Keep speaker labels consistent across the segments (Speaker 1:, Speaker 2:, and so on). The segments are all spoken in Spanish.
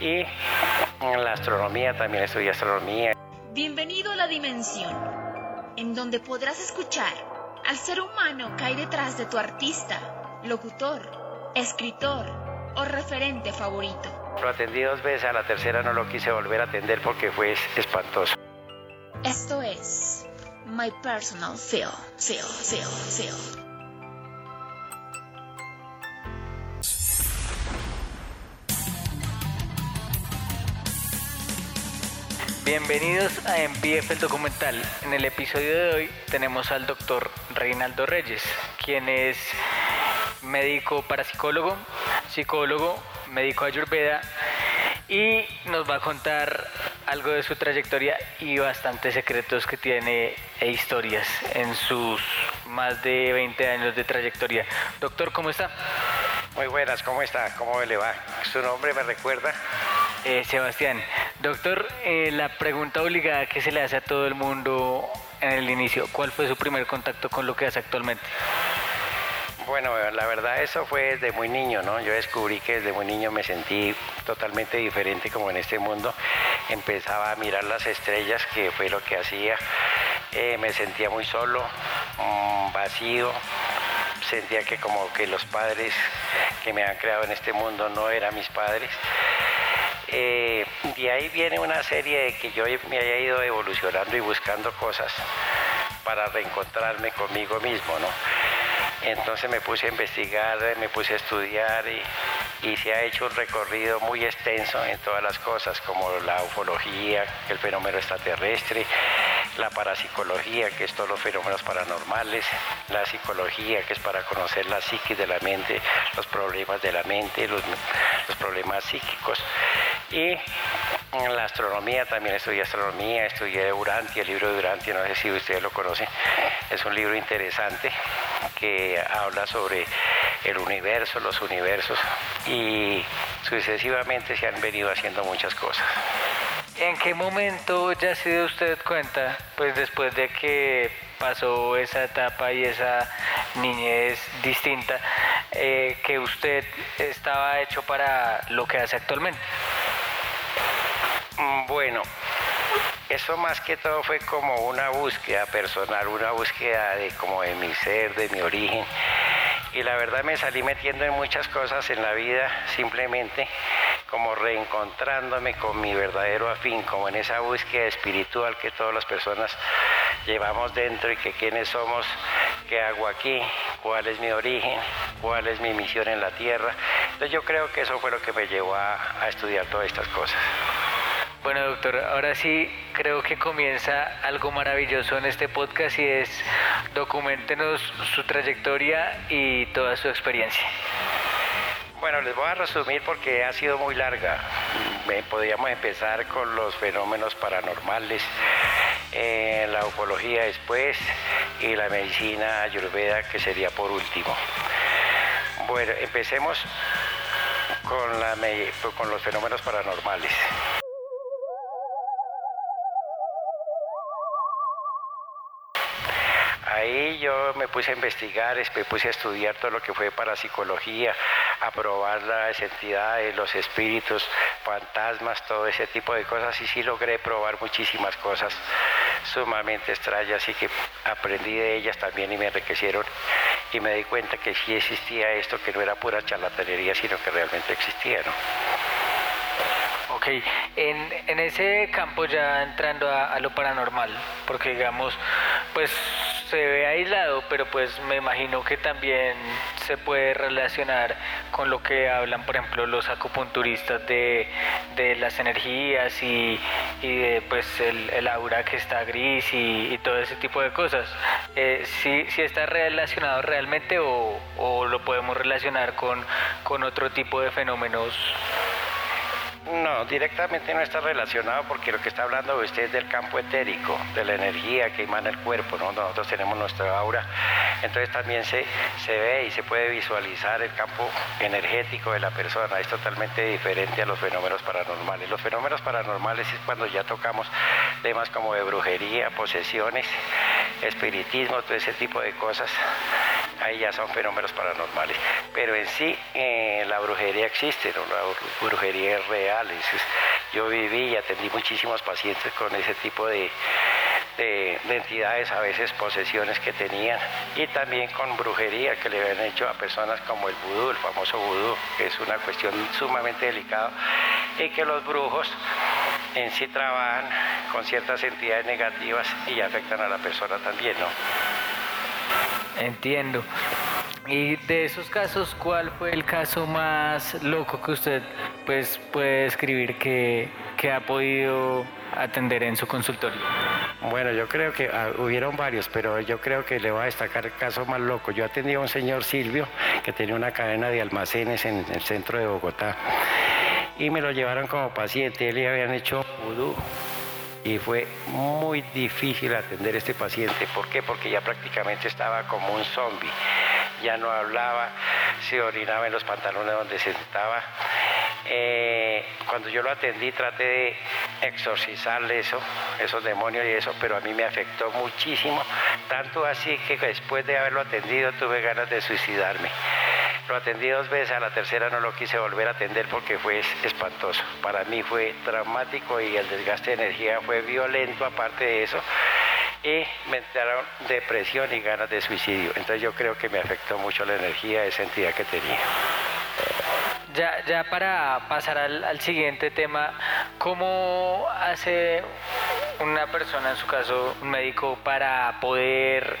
Speaker 1: Y en la astronomía también estudié astronomía.
Speaker 2: Bienvenido a la dimensión, en donde podrás escuchar al ser humano que hay detrás de tu artista, locutor, escritor o referente favorito.
Speaker 1: Lo atendí dos veces, a la tercera no lo quise volver a atender porque fue espantoso.
Speaker 2: Esto es My Personal Feel, Feel, Feel, Feel.
Speaker 3: Bienvenidos a MPF el documental. En el episodio de hoy tenemos al doctor Reinaldo Reyes, quien es médico parapsicólogo, psicólogo, médico ayurveda y nos va a contar algo de su trayectoria y bastantes secretos que tiene e historias en sus más de 20 años de trayectoria. Doctor, ¿cómo está?
Speaker 1: Muy buenas, ¿cómo está? ¿Cómo le va? ¿Su nombre me recuerda?
Speaker 3: Eh, Sebastián, doctor, eh, la pregunta obligada que se le hace a todo el mundo en el inicio, ¿cuál fue su primer contacto con lo que hace actualmente?
Speaker 1: Bueno, la verdad eso fue desde muy niño, ¿no? Yo descubrí que desde muy niño me sentí totalmente diferente como en este mundo. Empezaba a mirar las estrellas, que fue lo que hacía. Eh, me sentía muy solo, mm, vacío. Sentía que como que los padres que me han creado en este mundo no eran mis padres. Eh, de ahí viene una serie de que yo me haya ido evolucionando y buscando cosas para reencontrarme conmigo mismo, ¿no? Entonces me puse a investigar, me puse a estudiar y, se ha hecho un recorrido muy extenso en todas las cosas, como la ufología, el fenómeno extraterrestre, la parapsicología, que es todos los fenómenos paranormales, la psicología, que es para conocer la psiquis de la mente, los problemas de la mente, los problemas psíquicos. Y en la astronomía también estudié astronomía, estudié Urantia, el libro de Urantia, no sé si ustedes lo conocen, es un libro interesante que habla sobre el universo, los universos y sucesivamente se han venido haciendo muchas cosas.
Speaker 3: ¿En qué momento ya se dio usted cuenta, pues después de que pasó esa etapa y esa niñez distinta, eh, que usted estaba hecho para lo que hace actualmente?
Speaker 1: Bueno, eso más que todo fue como una búsqueda personal, una búsqueda de como de mi ser, de mi origen. Y la verdad me salí metiendo en muchas cosas en la vida, simplemente como reencontrándome con mi verdadero afín, como en esa búsqueda espiritual que todas las personas llevamos dentro y que quiénes somos, qué hago aquí, cuál es mi origen, cuál es mi misión en la tierra. Entonces yo creo que eso fue lo que me llevó a, a estudiar todas estas cosas.
Speaker 3: Bueno, doctor, ahora sí creo que comienza algo maravilloso en este podcast y es documentenos su trayectoria y toda su experiencia.
Speaker 1: Bueno, les voy a resumir porque ha sido muy larga. Podríamos empezar con los fenómenos paranormales, eh, la ufología después y la medicina ayurveda que sería por último. Bueno, empecemos con los fenómenos paranormales. Ahí yo me puse a investigar, me puse a estudiar todo lo que fue parapsicología, a probar las entidades, los espíritus, fantasmas, todo ese tipo de cosas y sí logré probar muchísimas cosas sumamente extrañas y que aprendí de ellas también y me enriquecieron y me di cuenta que sí existía esto, que no era pura charlatanería, sino que realmente existía, ¿no?
Speaker 3: Ok, en, ese campo ya entrando a, lo paranormal, porque digamos, pues se ve aislado, pero pues me imagino que también se puede relacionar con lo que hablan, por ejemplo, los acupunturistas de, de las energías y, y de pues el, el, aura que está gris y, y, todo ese tipo de cosas. Eh, ¿sí, ¿sí, está relacionado realmente o, o lo podemos relacionar con, con otro tipo de fenómenos?
Speaker 1: No, directamente no está relacionado porque lo que está hablando usted es del campo etérico, de la energía que emana el cuerpo, ¿no? Nosotros tenemos nuestra aura, entonces también se, se ve y se puede visualizar el campo energético de la persona, es totalmente diferente a los fenómenos paranormales. Los fenómenos paranormales es cuando ya tocamos temas como de brujería, posesiones, espiritismo, todo ese tipo de cosas ahí ya son fenómenos paranormales. Pero en sí, eh, la brujería existe, la brujería es real. Yo viví y atendí muchísimos pacientes con ese tipo de, de, entidades, a veces posesiones que tenían, y también con brujería que le habían hecho a personas como el vudú, el famoso vudú, que es una cuestión sumamente delicada, y que los brujos en sí trabajan con ciertas entidades negativas y afectan a la persona también, ¿no?
Speaker 3: Entiendo. Y de esos casos, ¿cuál fue el caso más loco que usted pues, puede escribir que, que ha podido atender en su consultorio?
Speaker 1: Bueno, yo creo que ah, hubieron varios, pero yo creo que le voy a destacar el caso más loco. Yo atendí a un señor Silvio que tenía una cadena de almacenes en el centro de Bogotá y me lo llevaron como paciente. Él le habían hecho vudú y fue muy difícil atender a este paciente. ¿Por qué? Porque ya prácticamente estaba como un zombie. Ya no hablaba, se orinaba en los pantalones donde se sentaba. Eh, cuando yo lo atendí traté de exorcizarle eso, esos demonios y eso, pero a mí me afectó muchísimo, tanto así que después de haberlo atendido tuve ganas de suicidarme. Lo atendí dos veces, a la tercera no lo quise volver a atender porque fue espantoso. Para mí fue dramático y el desgaste de energía fue violento aparte de eso. Y me entraron depresión y ganas de suicidio. Entonces yo creo que me afectó mucho la energía de esa entidad que tenía.
Speaker 3: Ya, ya para pasar al, siguiente tema, ¿cómo hace una persona, en su caso un médico, para poder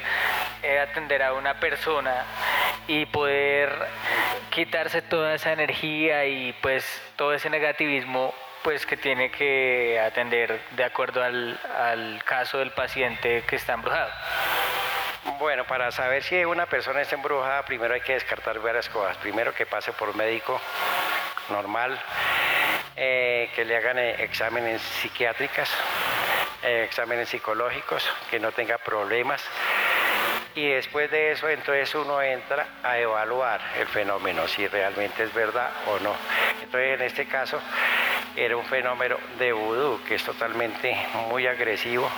Speaker 3: eh, atender a una persona y poder quitarse toda esa energía y pues todo ese negativismo pues que tiene que atender de acuerdo al, al caso del paciente que está embrujado?
Speaker 1: Bueno, para saber si una persona está embrujada, primero hay que descartar varias cosas. Primero que pase por médico normal, eh, que le hagan eh, exámenes psiquiátricos, eh, exámenes psicológicos, que no tenga problemas. Y después de eso, entonces uno entra a evaluar el fenómeno, si realmente es verdad o no. Entonces, en este caso, era un fenómeno de vudú que es totalmente muy agresivo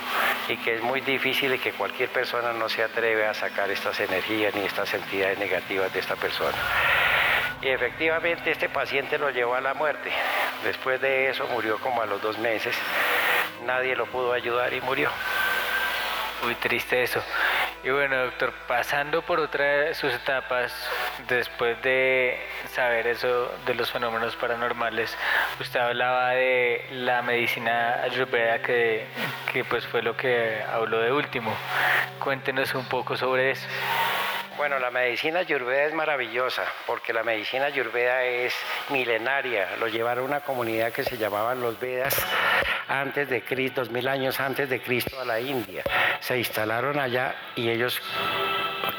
Speaker 1: y que es muy difícil y que cualquier persona no se atreve a sacar estas energías ni estas entidades negativas de esta persona. Y efectivamente este paciente lo llevó a la muerte. Después de eso murió como a los dos meses. Nadie lo pudo ayudar y murió.
Speaker 3: Muy triste eso. Y bueno, doctor, pasando por otra de sus etapas, después de saber eso de los fenómenos paranormales, usted hablaba de la medicina ayurveda que, que pues fue lo que habló de último. Cuéntenos un poco sobre eso.
Speaker 1: Bueno, la medicina ayurveda es maravillosa porque la medicina ayurveda es milenaria. Lo llevaron una comunidad que se llamaban los Vedas antes de Cristo, dos mil años antes de Cristo a la India. Se instalaron allá y ellos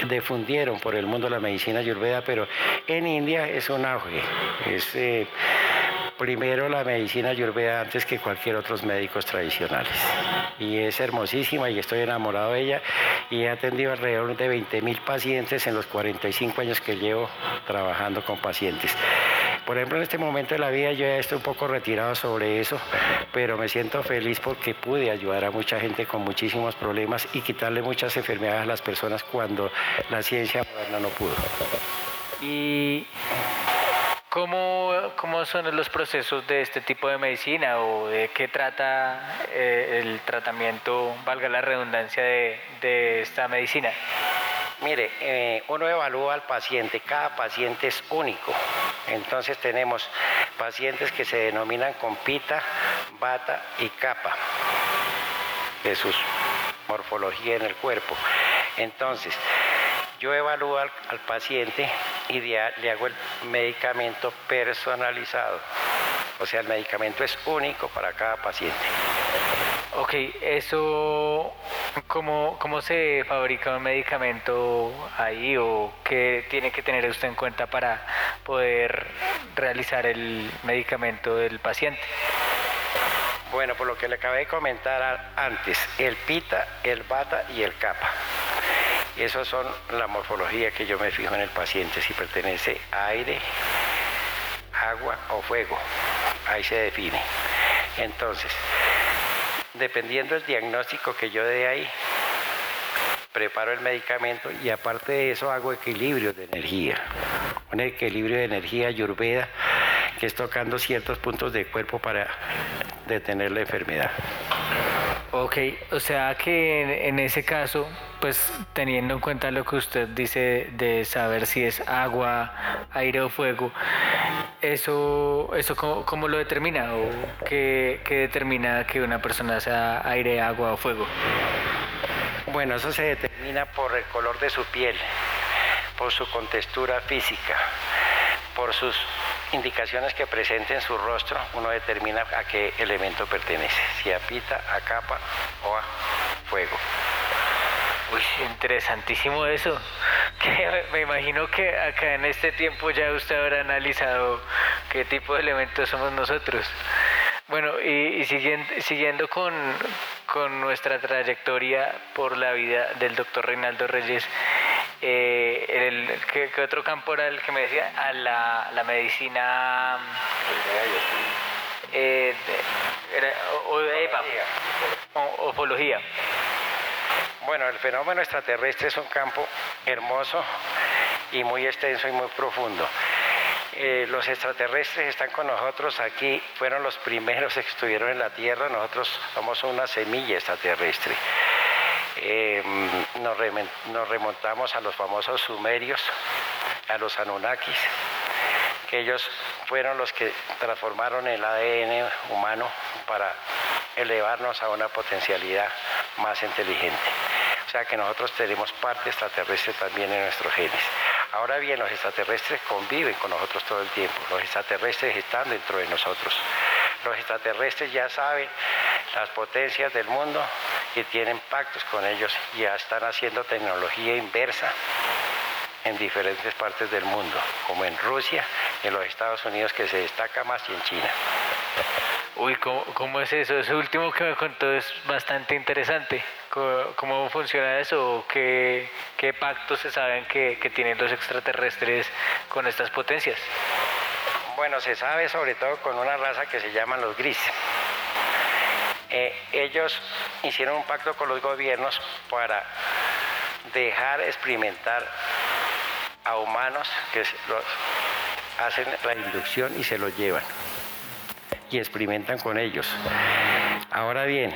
Speaker 1: difundieron por el mundo la medicina ayurveda, pero en India es un auge. Eh, primero la medicina ayurveda antes que cualquier otros médicos tradicionales. Y es hermosísima y estoy enamorado de ella y he atendido alrededor de 20 mil pacientes en los 45 años que llevo trabajando con pacientes. Por ejemplo, en este momento de la vida yo ya estoy un poco retirado sobre eso, pero me siento feliz porque pude ayudar a mucha gente con muchísimos problemas y quitarle muchas enfermedades a las personas cuando la ciencia moderna no pudo.
Speaker 3: Y ¿Cómo, ¿Cómo, son los procesos de este tipo de medicina o de qué trata eh, el tratamiento, valga la redundancia, de, de esta medicina?
Speaker 1: Mire, eh, uno evalúa al paciente, cada paciente es único. Entonces tenemos pacientes que se denominan con pita, bata y capa de su morfología en el cuerpo. Entonces, yo evalúo al, paciente y le hago el medicamento personalizado. O sea, el medicamento es único para cada paciente.
Speaker 3: Ok, eso, ¿cómo, ¿cómo se fabrica un medicamento ahí o qué tiene que tener usted en cuenta para poder realizar el medicamento del paciente?
Speaker 1: Bueno, por lo que le acabé de comentar antes, el pita, el bata y el capa. Y esos son la morfología que yo me fijo en el paciente, si pertenece a aire, agua o fuego. Ahí se define. Entonces, dependiendo del diagnóstico que yo dé ahí, preparo el medicamento y aparte de eso hago equilibrio de energía. Un equilibrio de energía ayurveda que es tocando ciertos puntos del cuerpo para detener la enfermedad.
Speaker 3: Ok, o sea que en, ese caso, pues teniendo en cuenta lo que usted dice de saber si es agua, aire o fuego, ¿eso, eso cómo, lo determina o qué, qué determina que una persona sea aire, agua o fuego?
Speaker 1: Bueno, eso se determina por el color de su piel, por su contextura física, por sus indicaciones que presente en su rostro, uno determina a qué elemento pertenece, si a pita, a capa o a fuego.
Speaker 3: Uy, interesantísimo eso. Que me imagino que acá en este tiempo ya usted habrá analizado qué tipo de elementos somos nosotros. Bueno, y, siguiendo, siguiendo con, nuestra trayectoria por la vida del doctor Reinaldo Reyes, eh, el, ¿qué, otro campo era el que me decía? A la, la medicina... Eh, era, o,
Speaker 1: Bueno, el fenómeno extraterrestre es un campo hermoso y muy extenso y muy profundo. Eh, los extraterrestres están con nosotros aquí, fueron los primeros que estuvieron en la Tierra, nosotros somos una semilla extraterrestre. Eh, nos, remontamos a los famosos sumerios, a los Anunnakis, que ellos fueron los que transformaron el ADN humano para elevarnos a una potencialidad más inteligente. O sea que nosotros tenemos parte extraterrestre también en nuestros genes. Ahora bien, los extraterrestres conviven con nosotros todo el tiempo. Los extraterrestres están dentro de nosotros. Los extraterrestres ya saben las potencias del mundo y tienen pactos con ellos. Ya están haciendo tecnología inversa en diferentes partes del mundo, como en Rusia, en los Estados Unidos que se destaca más y en China.
Speaker 3: Uy, ¿cómo, es eso? Ese último que me contó es bastante interesante. ¿Cómo, funciona eso? ¿Qué, qué pactos se saben que, tienen los extraterrestres con estas potencias?
Speaker 1: Bueno, se sabe sobre todo con una raza que se llaman los grises. Eh, ellos hicieron un pacto con los gobiernos para dejar experimentar a humanos que los hacen la inducción y se los llevan y experimentan con ellos. Ahora bien,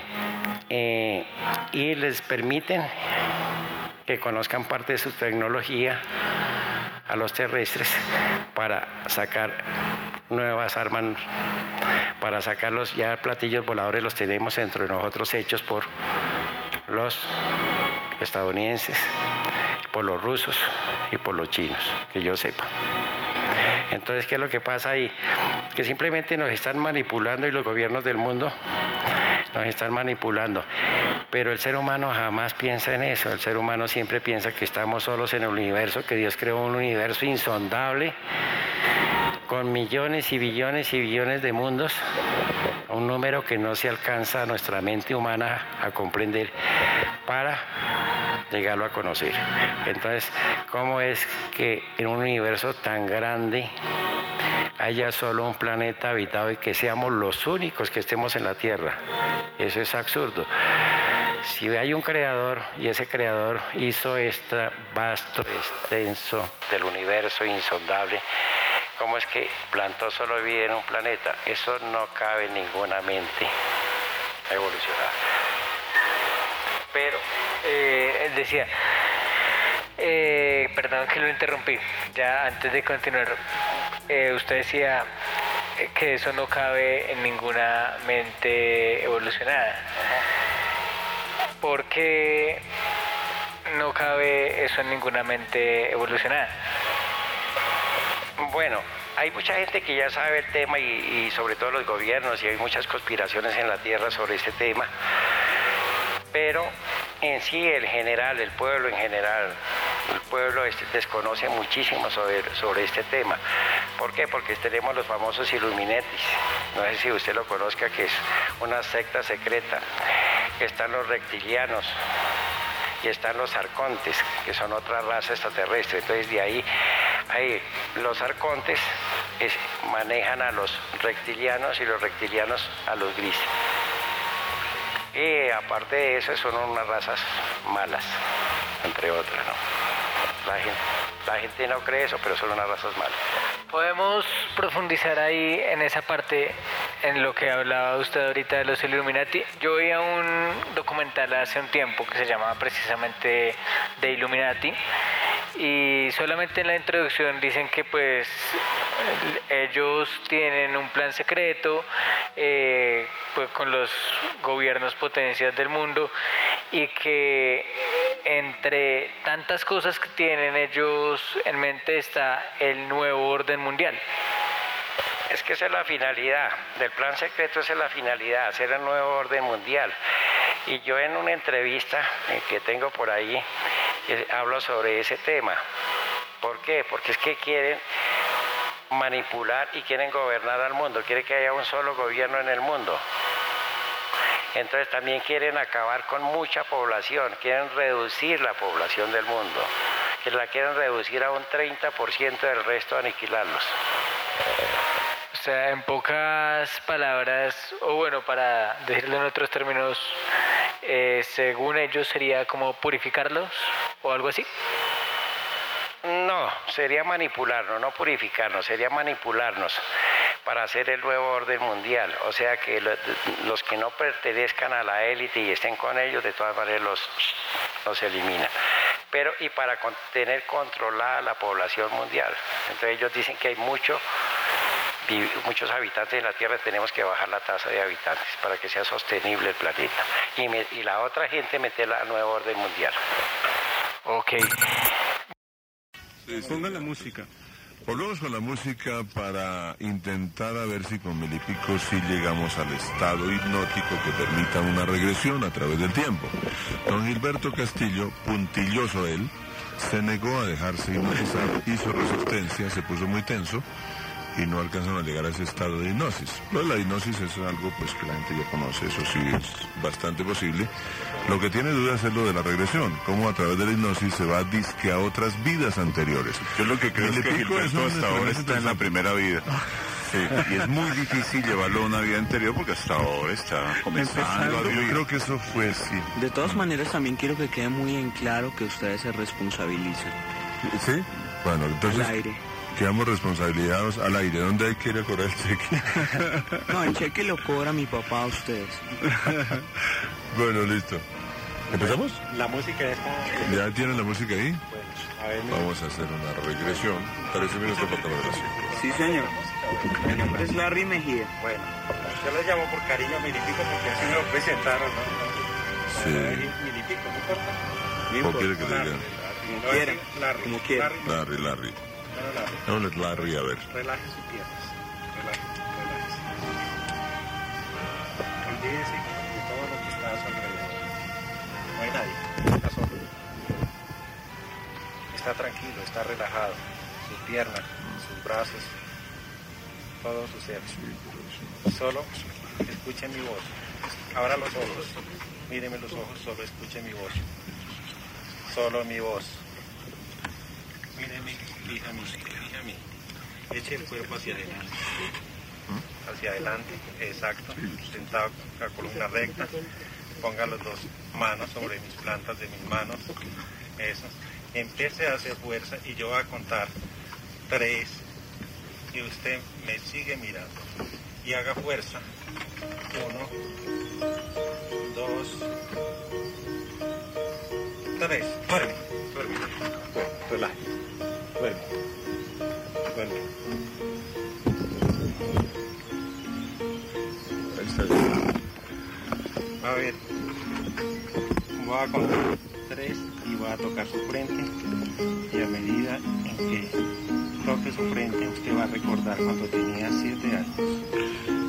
Speaker 1: eh, y les permiten que conozcan parte de su tecnología a los terrestres para sacar nuevas armas, para sacarlos ya platillos voladores los tenemos dentro de nosotros hechos por los estadounidenses, por los rusos y por los chinos, que yo sepa. Entonces, ¿qué es lo que pasa ahí? Que simplemente nos están manipulando y los gobiernos del mundo nos están manipulando. Pero el ser humano jamás piensa en eso. El ser humano siempre piensa que estamos solos en el universo, que Dios creó un universo insondable con millones y billones y billones de mundos, un número que no se alcanza a nuestra mente humana a comprender para llegarlo a conocer. Entonces, ¿cómo es que en un universo tan grande haya solo un planeta habitado y que seamos los únicos que estemos en la Tierra? Eso es absurdo. Si hay un creador y ese creador hizo este vasto, extenso del universo insondable, ¿cómo es que plantó solo vida en un planeta? Eso no cabe en ninguna mente evolucionar.
Speaker 3: Pero eh, él decía, eh, perdón que lo interrumpí, ya antes de continuar, eh, usted decía que eso no cabe en ninguna mente evolucionada. ¿Por qué no cabe eso en ninguna mente evolucionada?
Speaker 1: Bueno, hay mucha gente que ya sabe el tema y, y, sobre todo los gobiernos y hay muchas conspiraciones en la Tierra sobre este tema, pero en sí el general, el pueblo en general, el pueblo este, desconoce muchísimo sobre, sobre este tema. ¿Por qué? Porque tenemos los famosos Illuminetis. No sé si usted lo conozca, que es una secta secreta. Están los reptilianos y están los arcontes, que son otra raza extraterrestre. Entonces de ahí, ahí los arcontes manejan a los reptilianos y los reptilianos a los grises. Y aparte de eso, son unas razas malas. entre otras, ¿no? La gente, no cree eso, pero son unas razas malas.
Speaker 3: Podemos profundizar ahí en esa parte, en lo que hablaba usted ahorita de los Illuminati. Yo vi un documental hace un tiempo que se llamaba precisamente de Illuminati y solamente en la introducción dicen que pues ellos tienen un plan secreto eh, pues con los gobiernos potencias del mundo y que entre tantas cosas que tienen ellos en mente está el nuevo orden mundial.
Speaker 1: Es que esa es la finalidad, del plan secreto esa es la finalidad, hacer el nuevo orden mundial. Y yo en una entrevista eh, que tengo por ahí hablo sobre ese tema. ¿Por qué? Porque es que quieren manipular y quieren gobernar al mundo, quieren que haya un solo gobierno en el mundo. Entonces también quieren acabar con mucha población, quieren reducir la población del mundo, que la quieren reducir a un 30% del resto, aniquilarlos.
Speaker 3: O sea, en pocas palabras, o bueno, para decirlo en otros términos, eh, según ellos sería como purificarlos o algo así.
Speaker 1: No, sería manipularnos, no purificarnos, sería manipularnos para hacer el nuevo orden mundial. O sea que los que no pertenezcan a la élite y estén con ellos, de todas maneras los, los eliminan. Pero y para tener controlada la población mundial. Entonces ellos dicen que hay mucho muchos habitantes en la Tierra tenemos que bajar la tasa de habitantes para que sea sostenible el planeta. Y, y la otra gente meterla al nuevo orden mundial.
Speaker 3: Ok.
Speaker 4: Pongan la música.
Speaker 5: Volvemos con la música para intentar a ver si con Melipico sí llegamos al estado hipnótico que permita una regresión a través del tiempo. Don Gilberto Castillo, puntilloso él, se negó a dejarse hipnotizar, hizo resistencia, se puso muy tenso y no alcanzan a llegar a ese estado de hipnosis. Lo de la hipnosis es algo pues que la gente ya conoce, eso sí es bastante posible. Lo que tiene duda es lo de la regresión, cómo a través de la hipnosis se va disque a otras vidas anteriores.
Speaker 4: Yo lo que creo es que Gilberto hasta ahora está en la primera vida. Sí, y es muy difícil llevarlo a una vida anterior porque hasta ahora está comenzando a
Speaker 5: Yo creo que eso fue así.
Speaker 6: De todas maneras, también quiero que quede muy en claro que ustedes se responsabilizan.
Speaker 5: ¿Sí? Bueno, entonces...
Speaker 6: Al aire
Speaker 5: quedamos responsabilizados al aire. ¿Dónde hay que ir a cobrar el cheque?
Speaker 6: no, el cheque lo cobra mi papá a ustedes.
Speaker 5: bueno, listo. ¿Empezamos?
Speaker 1: La música está...
Speaker 5: ¿Ya tienen la música ahí? Bueno, a ver, Vamos a hacer una regresión. Parece minutos para la.
Speaker 6: Sí, señor. Mi nombre es Larry Mejía.
Speaker 1: Bueno, yo le llamo por cariño a Milipico porque así me lo presentaron, ¿no?
Speaker 5: Sí.
Speaker 1: Milipico, ¿no importa?
Speaker 5: ¿Cómo quiere que le digan?
Speaker 6: Como quieran.
Speaker 1: Larry.
Speaker 6: Como.
Speaker 5: Larry, Larry. No, Larry, a ver.
Speaker 1: Relaje sus piernas. Relaje, relaje. Olvídese de todo lo que está a su alrededor. No hay nadie. Está solo. Está tranquilo, está relajado. Sus piernas, sus brazos, todo su ser. Solo escuche mi voz. Abra los ojos. Míreme los ojos, solo escuche mi voz. Solo mi voz. Míreme fíjame. Eche el cuerpo hacia adelante. Hacia adelante, exacto. Sentado con la columna recta. Ponga las dos manos sobre mis plantas de mis manos. Eso. Empiece a hacer fuerza y yo voy a contar tres. Y usted me sigue mirando. Y haga fuerza. Uno, dos, tres. Duerme, duerme. Relájate. A ver, voy a contar tres y voy a tocar su frente y a medida en que toque su frente usted va a recordar cuando tenía siete años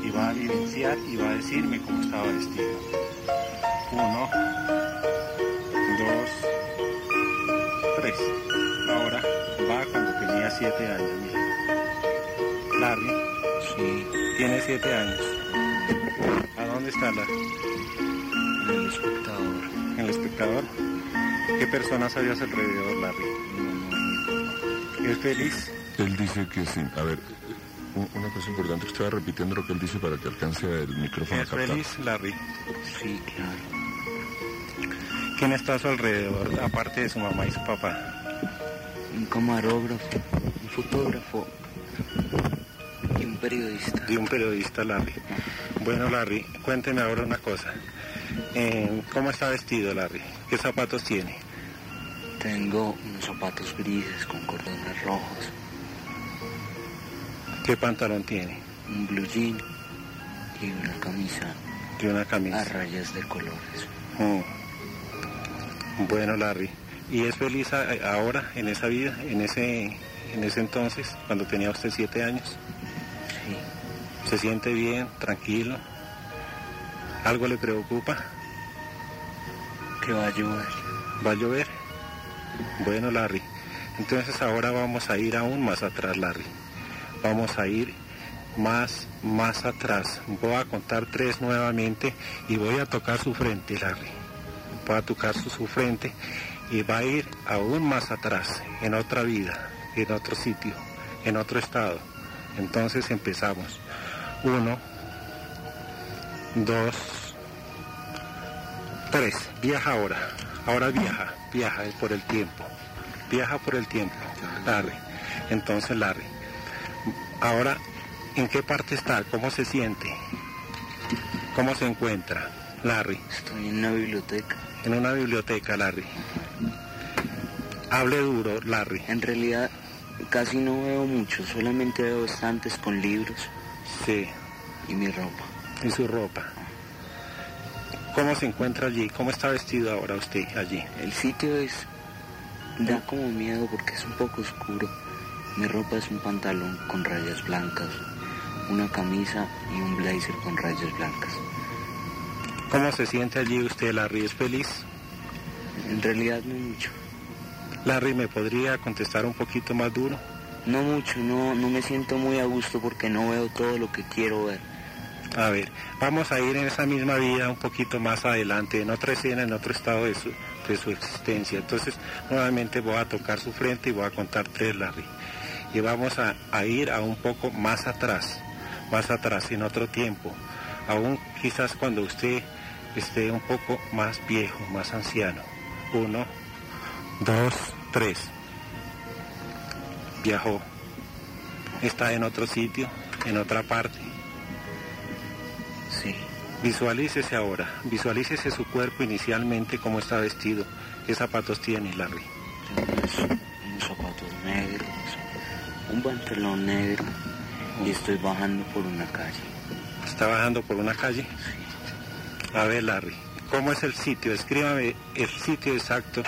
Speaker 1: y va a vivenciar y va a decirme cómo estaba vestido. Uno, dos, tres. Ahora cuando tenía siete años, Larry.
Speaker 6: Sí.
Speaker 1: Tiene siete años. ¿A dónde está?
Speaker 6: En el espectador.
Speaker 1: ¿En el espectador? ¿Qué personas habías alrededor, Larry? ¿Es feliz?
Speaker 5: Él dice que sí. A ver, una cosa importante, estaba repitiendo lo que él dice para que alcance el micrófono
Speaker 1: ¿Es feliz, Larry?
Speaker 6: Sí, claro.
Speaker 7: ¿Quién está a su alrededor, aparte de su mamá y su papá?
Speaker 6: Un camarógrafo, un fotógrafo y un periodista.
Speaker 7: Y un periodista, Larry. Bueno, Larry, cuénteme ahora una cosa. Eh, ¿Cómo está vestido, Larry? ¿Qué zapatos tiene?
Speaker 6: Tengo unos zapatos grises con cordones rojos,
Speaker 7: ¿Qué pantalón tiene?
Speaker 6: un blue jean y una camisa
Speaker 7: Y una
Speaker 6: a
Speaker 7: camisa.
Speaker 6: rayas de colores.
Speaker 7: Mm. Bueno, Larry. ¿Y es feliz a- ahora, en esa vida, en ese, en ese entonces, cuando tenía usted siete años? ¿Se siente bien, tranquilo? ¿Algo le preocupa?
Speaker 6: que va a llover.
Speaker 7: ¿Va a llover? Bueno, Larry. Entonces ahora vamos a ir aún más atrás, Larry. Vamos a ir más, más atrás. Voy a contar tres nuevamente y voy a tocar su frente, Larry. Voy a tocar su, su frente y va a ir aún más atrás, en otra vida, en otro sitio, en otro estado. Entonces empezamos. Uno, dos, Tres, viaja ahora. Ahora viaja, viaja por el tiempo. Viaja por el tiempo, Larry. Entonces, Larry, ahora, ¿en qué parte está? ¿Cómo se siente? ¿Cómo se encuentra, Larry?
Speaker 6: Estoy en una biblioteca.
Speaker 7: En una biblioteca, Larry. Hable duro, Larry.
Speaker 6: En realidad casi no veo mucho, solamente veo estantes con libros
Speaker 7: Sí,
Speaker 6: y mi ropa.
Speaker 7: y su ropa. ¿Cómo se encuentra allí? ¿Cómo está vestido ahora usted allí?
Speaker 6: El sitio es... da como miedo porque es un poco oscuro. Mi ropa es un pantalón con rayas blancas, una camisa y un blazer con rayas blancas.
Speaker 7: ¿Cómo se siente allí usted, Larry? ¿Es feliz?
Speaker 6: En realidad no mucho.
Speaker 7: Larry, ¿me podría contestar un poquito más duro?
Speaker 6: No mucho, no, no me siento muy a gusto porque no veo todo lo que quiero ver.
Speaker 7: A ver, vamos a ir en esa misma vida un poquito más adelante, en otra escena, en otro estado de su, de su existencia. Entonces, nuevamente voy a tocar su frente y voy a contar tres, Larry. Y vamos a, a ir a un poco más atrás, más atrás, en otro tiempo. Aún quizás cuando usted esté un poco más viejo, más anciano. Uno, dos, tres. Viajó. Está en otro sitio, en otra parte.
Speaker 6: Sí,
Speaker 7: Visualícese ahora, visualícese su cuerpo inicialmente, cómo está vestido, qué zapatos tiene, Larry.
Speaker 6: tengo unos, unos zapatos negros, un pantalón negro y estoy bajando por una calle.
Speaker 7: Está bajando por una calle. A ver, Larry, ¿cómo es el sitio? Escríbame el sitio exacto,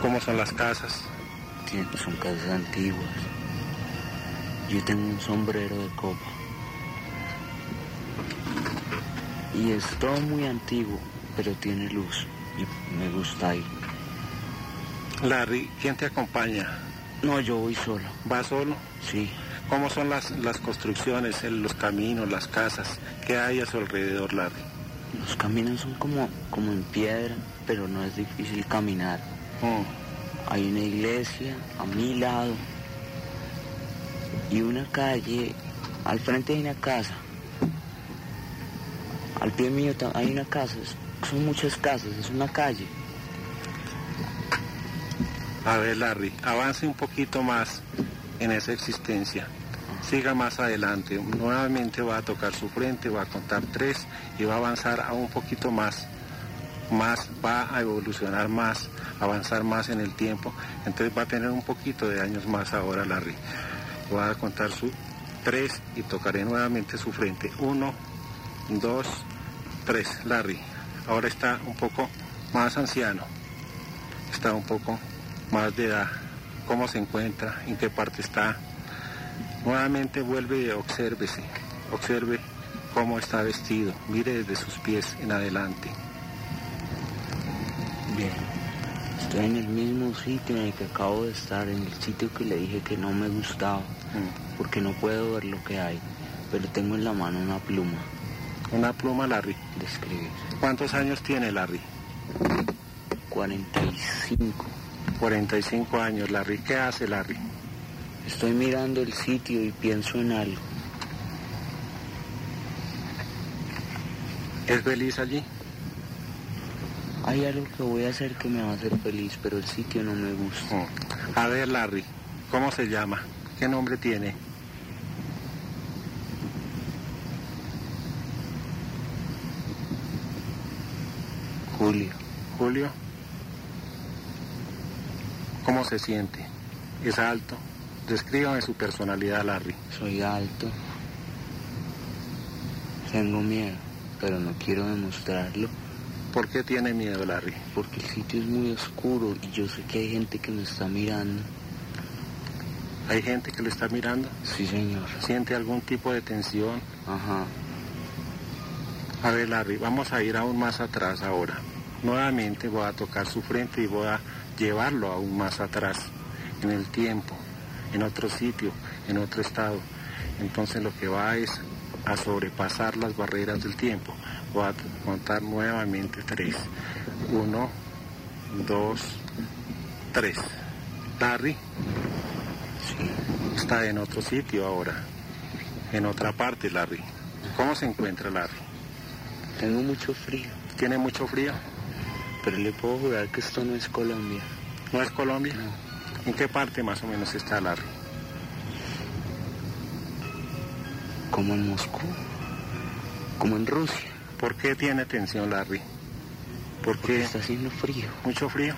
Speaker 7: cómo son las casas.
Speaker 6: Son casas antiguas. Yo tengo un sombrero de copa. Y es todo muy antiguo, pero tiene luz. Y me gusta ahí.
Speaker 7: Larry, ¿quién te acompaña?
Speaker 6: No, yo voy solo.
Speaker 7: ¿Va solo?
Speaker 6: Sí.
Speaker 7: ¿Cómo son las, las construcciones, los caminos, las casas? ¿Qué hay a su alrededor, Larry?
Speaker 6: Los caminos son como, como en piedra, pero no es difícil caminar.
Speaker 7: Mm,
Speaker 6: Hay una iglesia a mi lado y una calle. Al frente hay una casa. Al pie mío hay una casa. Son muchas casas, es una calle.
Speaker 7: A ver, Larry, avance un poquito más en esa existencia. Siga más adelante. Nuevamente va a tocar su frente, va a contar tres y va a avanzar a un poquito más. Más, va a evolucionar más, avanzar más en el tiempo. Entonces va a tener un poquito de años más ahora, Larry. Va a contar su tres y tocaré nuevamente su frente. Uno, dos, tres. Larry, ahora está un poco más anciano. Está un poco más de edad, cómo se encuentra, en qué parte está. Nuevamente vuelve, obsérvese, observe cómo está vestido, mire desde sus pies en adelante.
Speaker 6: Bien. Estoy en el mismo sitio en el que acabo de estar, en el sitio que le dije que no me gustaba,
Speaker 7: Mm.
Speaker 6: porque no puedo ver lo que hay, pero tengo en la mano una pluma
Speaker 7: Una pluma, Larry.
Speaker 6: de escribir.
Speaker 7: ¿Cuántos años tiene Larry?
Speaker 6: 45.
Speaker 7: 45 años, Larry. ¿Qué hace Larry?
Speaker 6: Estoy mirando el sitio y pienso en algo.
Speaker 7: ¿Es feliz allí?
Speaker 6: Hay algo que voy a hacer que me va a hacer feliz, pero el sitio no me gusta.
Speaker 7: Mm. A ver, Larry, ¿cómo se llama? ¿Qué nombre tiene?
Speaker 6: Julio,
Speaker 7: Julio. ¿Cómo se siente? ¿Es alto? Descríbame su personalidad, Larry.
Speaker 6: soy alto. Tengo miedo, pero no quiero demostrarlo
Speaker 7: ¿Por qué tiene miedo, Larry?
Speaker 6: porque el sitio es muy oscuro y yo sé que hay gente que me está mirando.
Speaker 7: ¿Hay gente que le está mirando?
Speaker 6: Sí, señor.
Speaker 7: ¿Siente algún tipo de tensión?
Speaker 6: Ajá.
Speaker 7: A ver, Larry, vamos a ir aún más atrás ahora. Nuevamente voy a tocar su frente y voy a llevarlo aún más atrás, en el tiempo, en otro sitio, en otro estado. Entonces lo que va es a sobrepasar las barreras del tiempo. A contar nuevamente tres. Uno, dos, tres. Larry
Speaker 6: Sí.
Speaker 7: está en otro sitio ahora, en otra parte, Larry. ¿Cómo se encuentra, Larry?
Speaker 6: Tengo mucho frío,
Speaker 7: ¿Tiene mucho frío?
Speaker 6: pero le puedo jurar que esto no es Colombia.
Speaker 7: ¿No es Colombia?
Speaker 6: No.
Speaker 7: ¿En qué parte más o menos está Larry?
Speaker 6: Como en Moscú. Como en Rusia.
Speaker 7: ¿Por qué tiene tensión, Larry? ¿Por
Speaker 6: Porque está haciendo frío.
Speaker 7: ¿Mucho frío?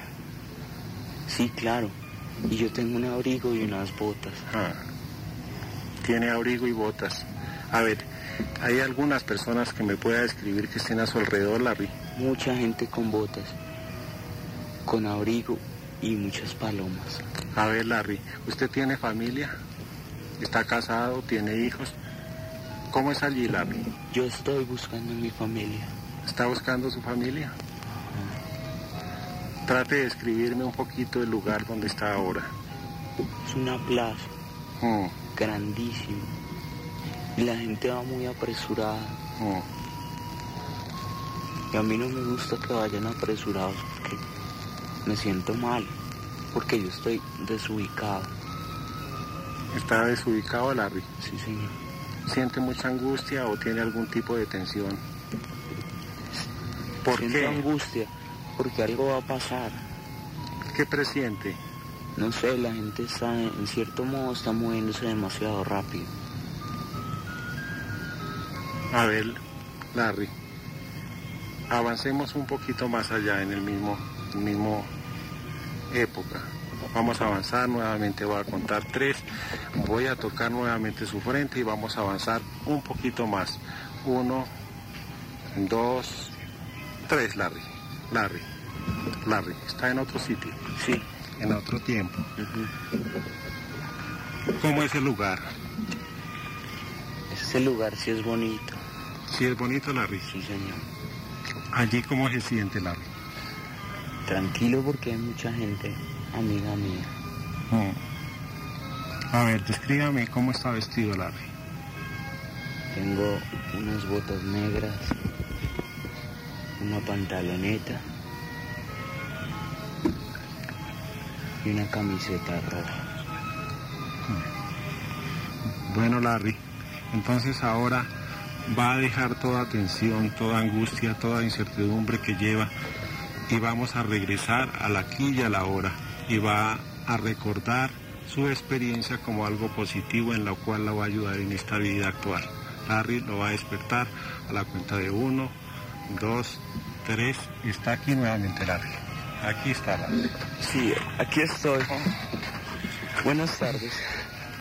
Speaker 6: Sí, claro. Y yo tengo un abrigo y unas botas.
Speaker 7: Ah. Tiene abrigo y botas. A ver, ¿hay algunas personas que me pueda describir que estén a su alrededor, Larry?
Speaker 6: Mucha gente con botas. Con abrigo y muchas palomas.
Speaker 7: A ver, Larry, ¿usted tiene familia? ¿Está casado? ¿Tiene hijos? ¿Cómo es allí, Larry?
Speaker 6: Yo estoy buscando a mi familia.
Speaker 7: ¿Está buscando su familia? Trate de describirme un poquito el lugar donde está ahora.
Speaker 6: Es una plaza
Speaker 7: Mm,
Speaker 6: grandísima. Y la gente va muy apresurada.
Speaker 7: mm.
Speaker 6: Y a mí no me gusta que vayan apresurados porque me siento mal. Porque yo estoy desubicado.
Speaker 7: ¿Está desubicado, Larry?
Speaker 6: Sí, señor.
Speaker 7: ¿Siente mucha angustia o tiene algún tipo de tensión? ¿Por qué?
Speaker 6: angustia porque algo va a pasar.
Speaker 7: ¿Qué presiente?
Speaker 6: No sé, la gente está, en cierto modo, está moviéndose demasiado rápido.
Speaker 7: A ver, Larry, avancemos un poquito más allá en el mismo, mismo época. Vamos a avanzar nuevamente, voy a contar tres, voy a tocar nuevamente su frente y vamos a avanzar un poquito más. Uno, dos, tres, Larry. Larry, Larry, está en otro sitio,
Speaker 6: Sí.
Speaker 7: en otro tiempo. ¿Cómo es el lugar?
Speaker 6: Este lugar sí es bonito.
Speaker 7: Si es bonito, Larry.
Speaker 6: Sí, señor.
Speaker 7: Allí, ¿cómo se siente, Larry?
Speaker 6: Tranquilo porque hay mucha gente, amiga mía.
Speaker 7: A ver, descríbame cómo está vestido Larry.
Speaker 6: Tengo unas botas negras, una pantaloneta y una camiseta roja.
Speaker 7: Bueno, Larry, entonces ahora va a dejar toda tensión, toda angustia, toda incertidumbre que lleva y vamos a regresar al aquí y a la hora y va a recordar su experiencia como algo positivo en lo cual la va a ayudar en esta vida actual. Larry lo va a despertar a la cuenta de uno, dos, tres. Está aquí nuevamente Larry. Aquí está Larry.
Speaker 6: Sí, aquí estoy. Buenas tardes.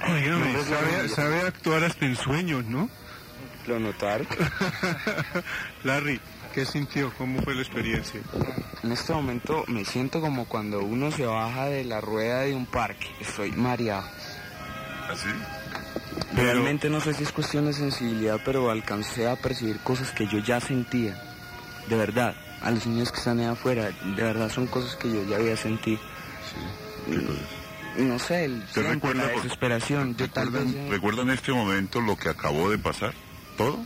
Speaker 7: Oígame,
Speaker 6: No,
Speaker 7: sabe, sabe actuar hasta en sueños, ¿no?
Speaker 6: ¿Lo notaron?
Speaker 7: Larry, ¿qué sintió? ¿Cómo fue la experiencia?
Speaker 6: En este momento me siento como cuando uno se baja de la rueda de un parque. Estoy mareado.
Speaker 4: ¿Así?
Speaker 7: Pero-
Speaker 6: Realmente no sé si es cuestión de sensibilidad, pero alcancé a percibir cosas que yo ya sentía. De verdad, a los niños que están ahí afuera, de verdad son cosas que yo ya había sentido. Y No sé, el
Speaker 4: ¿Te
Speaker 6: siempre,
Speaker 4: recuerda
Speaker 6: la desesperación. Yo tal vez...
Speaker 4: ¿Recuerdan,
Speaker 6: eh,
Speaker 4: ¿Recuerdan en este momento lo que acabó de pasar? ¿Todo?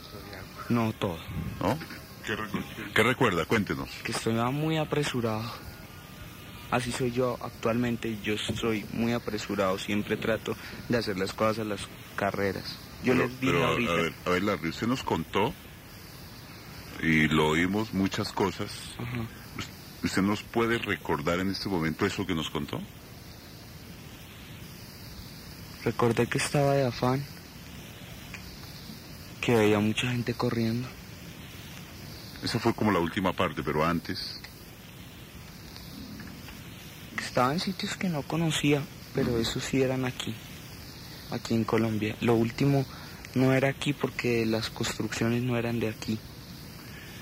Speaker 6: No todo.
Speaker 4: ¿No? ¿Qué, recu- qué recuerda? Cuéntenos.
Speaker 6: Que estoy muy apresurado. Así soy yo actualmente. Yo estoy muy apresurado. Siempre trato de hacer las cosas a las carreras. Yo
Speaker 4: Pero-
Speaker 6: les dije
Speaker 4: pero,
Speaker 6: ahorita.
Speaker 4: A ver, a ver, Larry, usted nos contó y lo oímos muchas cosas.
Speaker 6: Ajá.
Speaker 4: ¿Usted nos puede recordar en este momento eso que nos contó?
Speaker 6: Recordé que estaba de afán, que veía mucha gente corriendo.
Speaker 4: Esa fue como la última parte, pero antes.
Speaker 6: Estaba en sitios que no conocía, pero esos sí eran aquí, aquí en Colombia. Lo último no era aquí porque las construcciones no eran de aquí,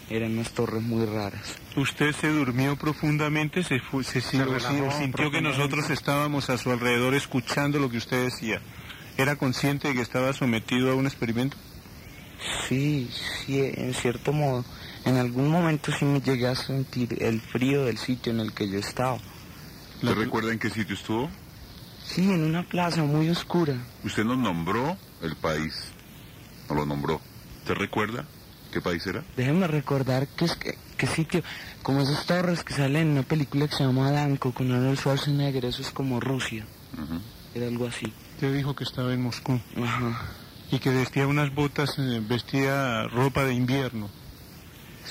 Speaker 6: eran unas torres muy raras.
Speaker 8: Usted se durmió profundamente, se, fu- se, se-
Speaker 7: relajó
Speaker 8: se sintió que nosotros estábamos a su alrededor escuchando lo que usted decía. ¿Era consciente de que estaba sometido a un experimento?
Speaker 6: Sí, sí, en cierto modo. En algún momento sí me llegué a sentir el frío del sitio en el que yo estaba.
Speaker 4: ¿Usted recuerda en qué sitio estuvo?
Speaker 6: Sí, en una plaza muy oscura.
Speaker 4: Usted nos nombró el país. Nos lo nombró. ¿Usted recuerda qué país era?
Speaker 6: Déjeme recordar que es que, qué sitio, como esas torres que salen en una película que se llama Danko con Arnold Schwarzenegger, eso es como Rusia, era algo así.
Speaker 8: Usted dijo que estaba en Moscú
Speaker 6: Ajá.
Speaker 8: Y que vestía unas botas, eh, vestía ropa de invierno.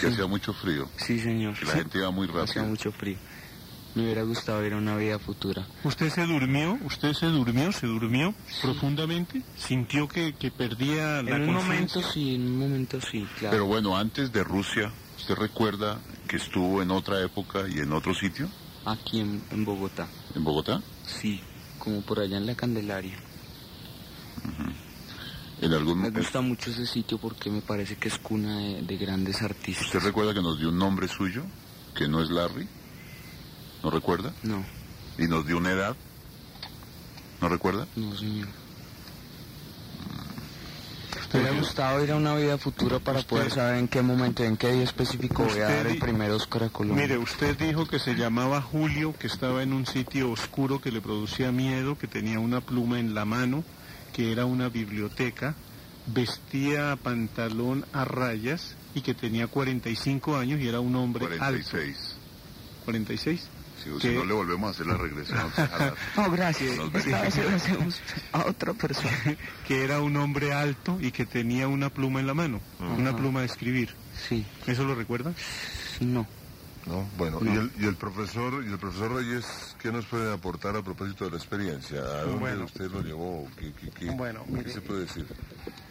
Speaker 4: Que hacía mucho frío.
Speaker 6: Sí, señor.
Speaker 4: Que la gente iba muy
Speaker 6: Hacía
Speaker 4: rápido.
Speaker 6: mucho frío. Me hubiera gustado a una vida futura.
Speaker 8: ¿Usted se durmió? ¿Usted se durmió? ¿Se durmió profundamente? ¿Sintió que, que perdía la
Speaker 6: En un momento sí, en un momento sí, claro.
Speaker 4: Pero bueno, antes de Rusia, ¿usted recuerda que estuvo en otra época y en otro sitio?
Speaker 6: Aquí en, en Bogotá,
Speaker 4: ¿En Bogotá?
Speaker 6: sí, como por allá en la Candelaria.
Speaker 4: ¿En algún
Speaker 6: Me gusta mucho ese sitio porque me parece que es cuna de, de grandes artistas.
Speaker 4: ¿Usted recuerda que nos dio un nombre suyo? Que no es Larry. ¿No recuerda?
Speaker 6: No,
Speaker 4: Y nos dio una edad. ¿No recuerda?
Speaker 6: no señor. Me hubiera gustado ir a una vida futura para
Speaker 8: Usted-
Speaker 6: poder saber en qué momento, en qué día específico voy a dar el primer Oscar a Colombia.
Speaker 8: Mire, usted dijo que se llamaba Julio, que estaba en un sitio oscuro que le producía miedo, que tenía una pluma en la mano, que era una biblioteca, vestía pantalón a rayas y que tenía 45 años y era un hombre alto.
Speaker 4: 46.
Speaker 8: 46.
Speaker 4: Si, si no le volvemos a hacer la regresión. a la-
Speaker 6: No, gracias. A otra persona.
Speaker 8: Que era un hombre alto y que tenía una pluma en la mano, una pluma de escribir.
Speaker 6: Sí,
Speaker 8: ¿Eso lo recuerda?
Speaker 6: sí, no.
Speaker 5: ¿No? Bueno,
Speaker 6: No.
Speaker 5: Y, el, y el profesor y el profesor Reyes, ¿qué nos puede aportar a propósito de la experiencia? ¿A dónde
Speaker 7: Bueno.
Speaker 5: usted lo llevó? ¿Qué, qué- qué-
Speaker 7: Bueno,
Speaker 5: qué
Speaker 7: mire,
Speaker 5: se puede decir?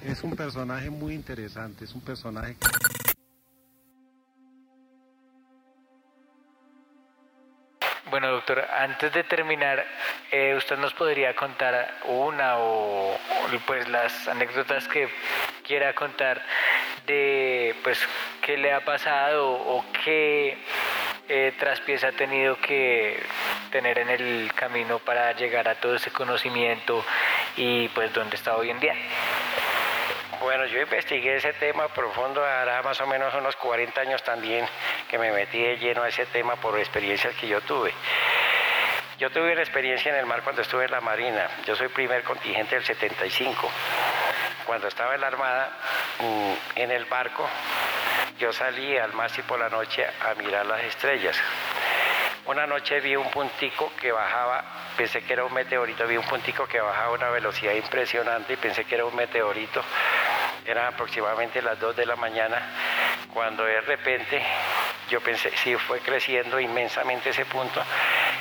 Speaker 7: Es un personaje muy interesante, es un personaje
Speaker 3: Bueno, doctor, antes de terminar, eh, ¿usted nos podría contar una o, o, pues las anécdotas que quiera contar de pues qué le ha pasado o qué eh, traspiés ha tenido que tener en el camino para llegar a todo ese conocimiento y pues dónde está hoy en día?
Speaker 1: Bueno, yo investigué ese tema profundo, hará más o menos unos 40 años también que me metí de lleno a ese tema por experiencias que yo tuve. Yo tuve una experiencia en el mar cuando estuve en la Marina. Yo soy primer contingente del 75. Cuando estaba en la Armada, mm, en el barco, yo salí al mástil por la noche a mirar las estrellas. Una noche vi un puntico que bajaba, pensé que era un meteorito, vi un puntico que bajaba a una velocidad impresionante y pensé que era un meteorito. Eran aproximadamente las 2 de la mañana, cuando de repente yo pensé, sí, fue creciendo inmensamente ese punto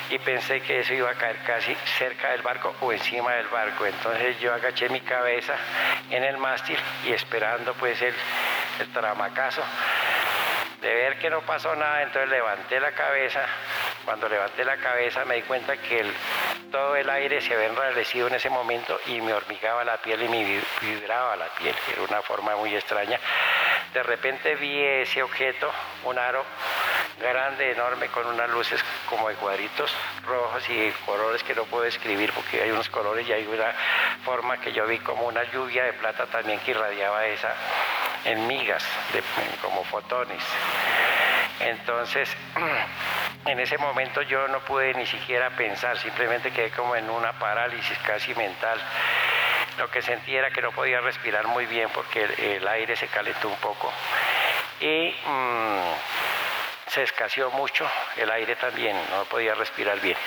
Speaker 1: y pensé que eso iba a caer casi cerca del barco o encima del barco. Entonces yo agaché mi cabeza en el mástil y esperando pues el, el tramacazo de ver que no pasó nada, entonces levanté la cabeza. Cuando levanté la cabeza me di cuenta que todo el aire se había enrarecido en ese momento y me hormigaba la piel y me vi- vibraba la piel. Era una forma muy extraña. De repente vi ese objeto, un aro grande, enorme, con unas luces como de cuadritos rojos y colores que no puedo describir porque hay unos colores y hay una forma que yo vi como una lluvia de plata también que irradiaba esa en migas, como fotones. Entonces, en ese momento yo no pude ni siquiera pensar, simplemente quedé como en una parálisis casi mental. Lo que sentí era que no podía respirar muy bien porque el, el aire se calentó un poco. Y mm, se escaseó mucho el aire también, no podía respirar bien.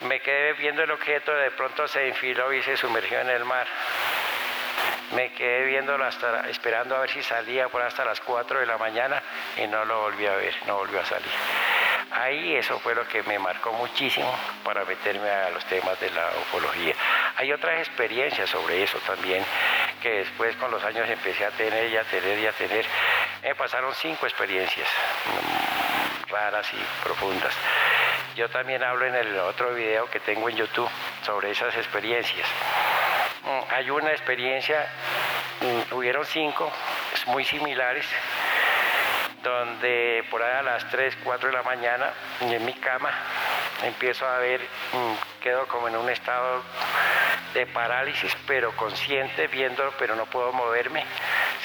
Speaker 1: Me quedé viendo el objeto, de pronto se enfiló y se sumergió en el mar. Me quedé viéndolo hasta, esperando a ver si salía por hasta las 4 de la mañana y no lo volví a ver, no volvió a salir. Ahí eso fue lo que me marcó muchísimo para meterme a los temas de la ufología. Hay otras experiencias sobre eso también, que después con los años empecé a tener y a tener y a tener. Me pasaron cinco experiencias mm, raras y profundas. Yo también hablo en el otro video que tengo en YouTube sobre esas experiencias. Mm, hay una experiencia, mm, hubieron cinco muy similares, donde por ahí a las 3, 4 de la mañana, en mi cama, empiezo a ver, mm, quedo como en un estado de parálisis, pero consciente, viendo, pero no puedo moverme,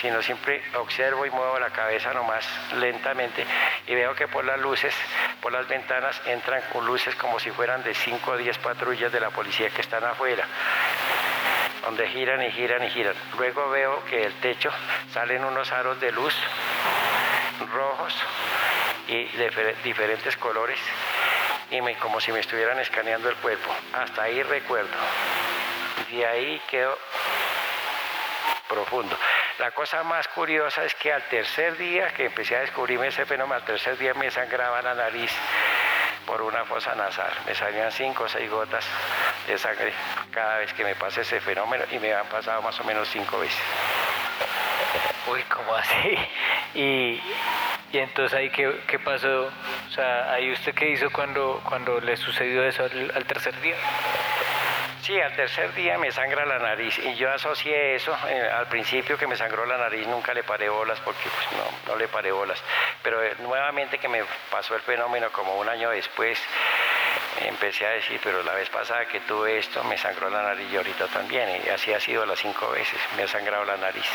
Speaker 1: sino siempre observo y muevo la cabeza nomás lentamente y veo que por las luces, por las ventanas, entran con luces como si fueran de 5 o 10 patrullas de la policía que están afuera donde giran y giran y giran. Luego veo que del techo salen unos aros de luz rojos y de diferentes colores y me, como si me estuvieran escaneando el cuerpo. Hasta ahí recuerdo. Y ahí quedo profundo. La cosa más curiosa es que al tercer día que empecé a descubrirme ese fenómeno, al tercer día me sangraba la nariz por una fosa nasal. Me salían cinco o seis gotas de sangre cada vez que me pasa ese fenómeno y me han pasado más o menos cinco veces.
Speaker 3: Uy, ¿cómo así? Y, y entonces ahí qué, qué, pasó? O sea, ahí usted qué hizo cuando, cuando le sucedió eso al, tercer día?
Speaker 1: Sí, al tercer día me sangra la nariz y yo asocié eso, eh, al principio que me sangró la nariz nunca le paré bolas porque pues no, no le paré bolas, pero eh, nuevamente que me pasó el fenómeno como un año después, empecé a decir, pero la vez pasada que tuve esto me sangró la nariz y ahorita también, y así ha sido las cinco veces, me ha sangrado la nariz.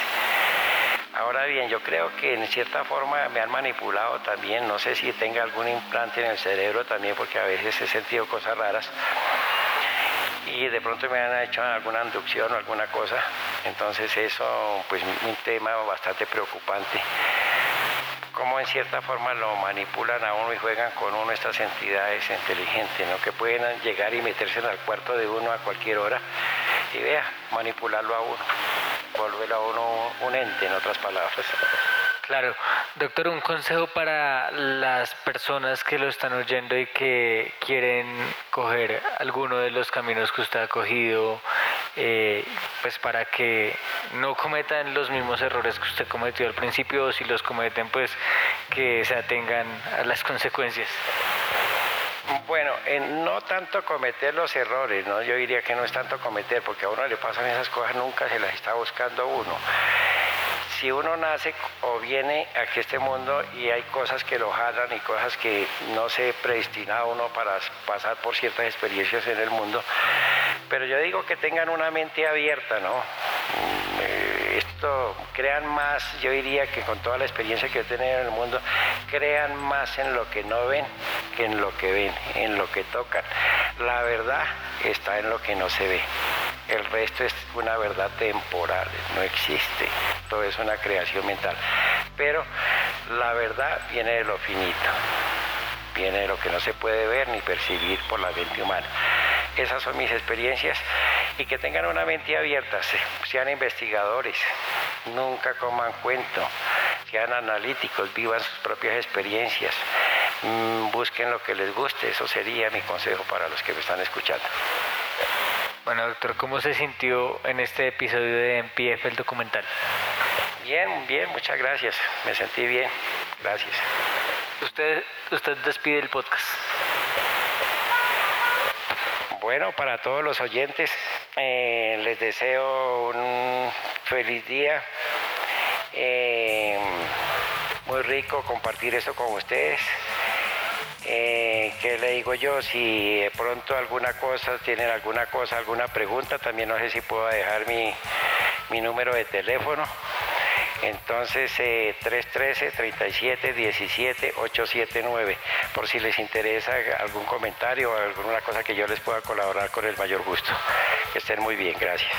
Speaker 1: Ahora bien, yo creo que en cierta forma me han manipulado también, no sé si tenga algún implante en el cerebro también, porque a veces he sentido cosas raras y de pronto me han hecho alguna inducción o alguna cosa, entonces eso pues un tema bastante preocupante. Cómo en cierta forma lo manipulan a uno y juegan con uno estas entidades inteligentes, ¿no? que pueden llegar y meterse en el cuarto de uno a cualquier hora y vea, manipularlo a uno, volverlo a uno un ente, en otras palabras.
Speaker 3: Claro, doctor, un consejo para las personas que lo están oyendo y que quieren coger alguno de los caminos que usted ha cogido, eh, pues para que no cometan los mismos errores que usted cometió al principio o si los cometen, pues que se atengan a las consecuencias.
Speaker 1: Bueno, no tanto cometer los errores, ¿no? Yo diría que no es tanto cometer, porque a uno le pasan esas cosas, nunca se las está buscando uno si uno nace o viene a este mundo y hay cosas que lo jalan y cosas que no se predestina a uno para pasar por ciertas experiencias en el mundo, pero yo digo que tengan una mente abierta, ¿no? Eh, crean más, yo diría que con toda la experiencia que he tenido en el mundo, crean más en lo que no ven que en lo que ven, en lo que tocan. La verdad está en lo que no se ve. El resto es una verdad temporal, no existe. Todo es una creación mental. Pero la verdad viene de lo finito, viene de lo que no se puede ver ni percibir por la mente humana. Esas son mis experiencias y que tengan una mente abierta, sean investigadores, nunca coman cuento, sean analíticos, vivan sus propias experiencias, mm, busquen lo que les guste, eso sería mi consejo para los que me están escuchando.
Speaker 3: Bueno, doctor, ¿cómo se sintió en este episodio de MPF el documental?
Speaker 1: Bien, bien, muchas gracias. Me sentí bien. Gracias.
Speaker 3: Usted, usted despide el podcast.
Speaker 1: Bueno, para todos los oyentes, eh, les deseo un feliz día. Eh, muy rico compartir esto con ustedes. Eh, ¿Qué le digo yo? Si de pronto alguna cosa, tienen alguna cosa, alguna pregunta, también no sé si puedo dejar mi, número de teléfono. Entonces, 313-37-17-879, eh, por si les interesa algún comentario o alguna cosa que yo les pueda colaborar con el mayor gusto. Que estén muy bien, gracias.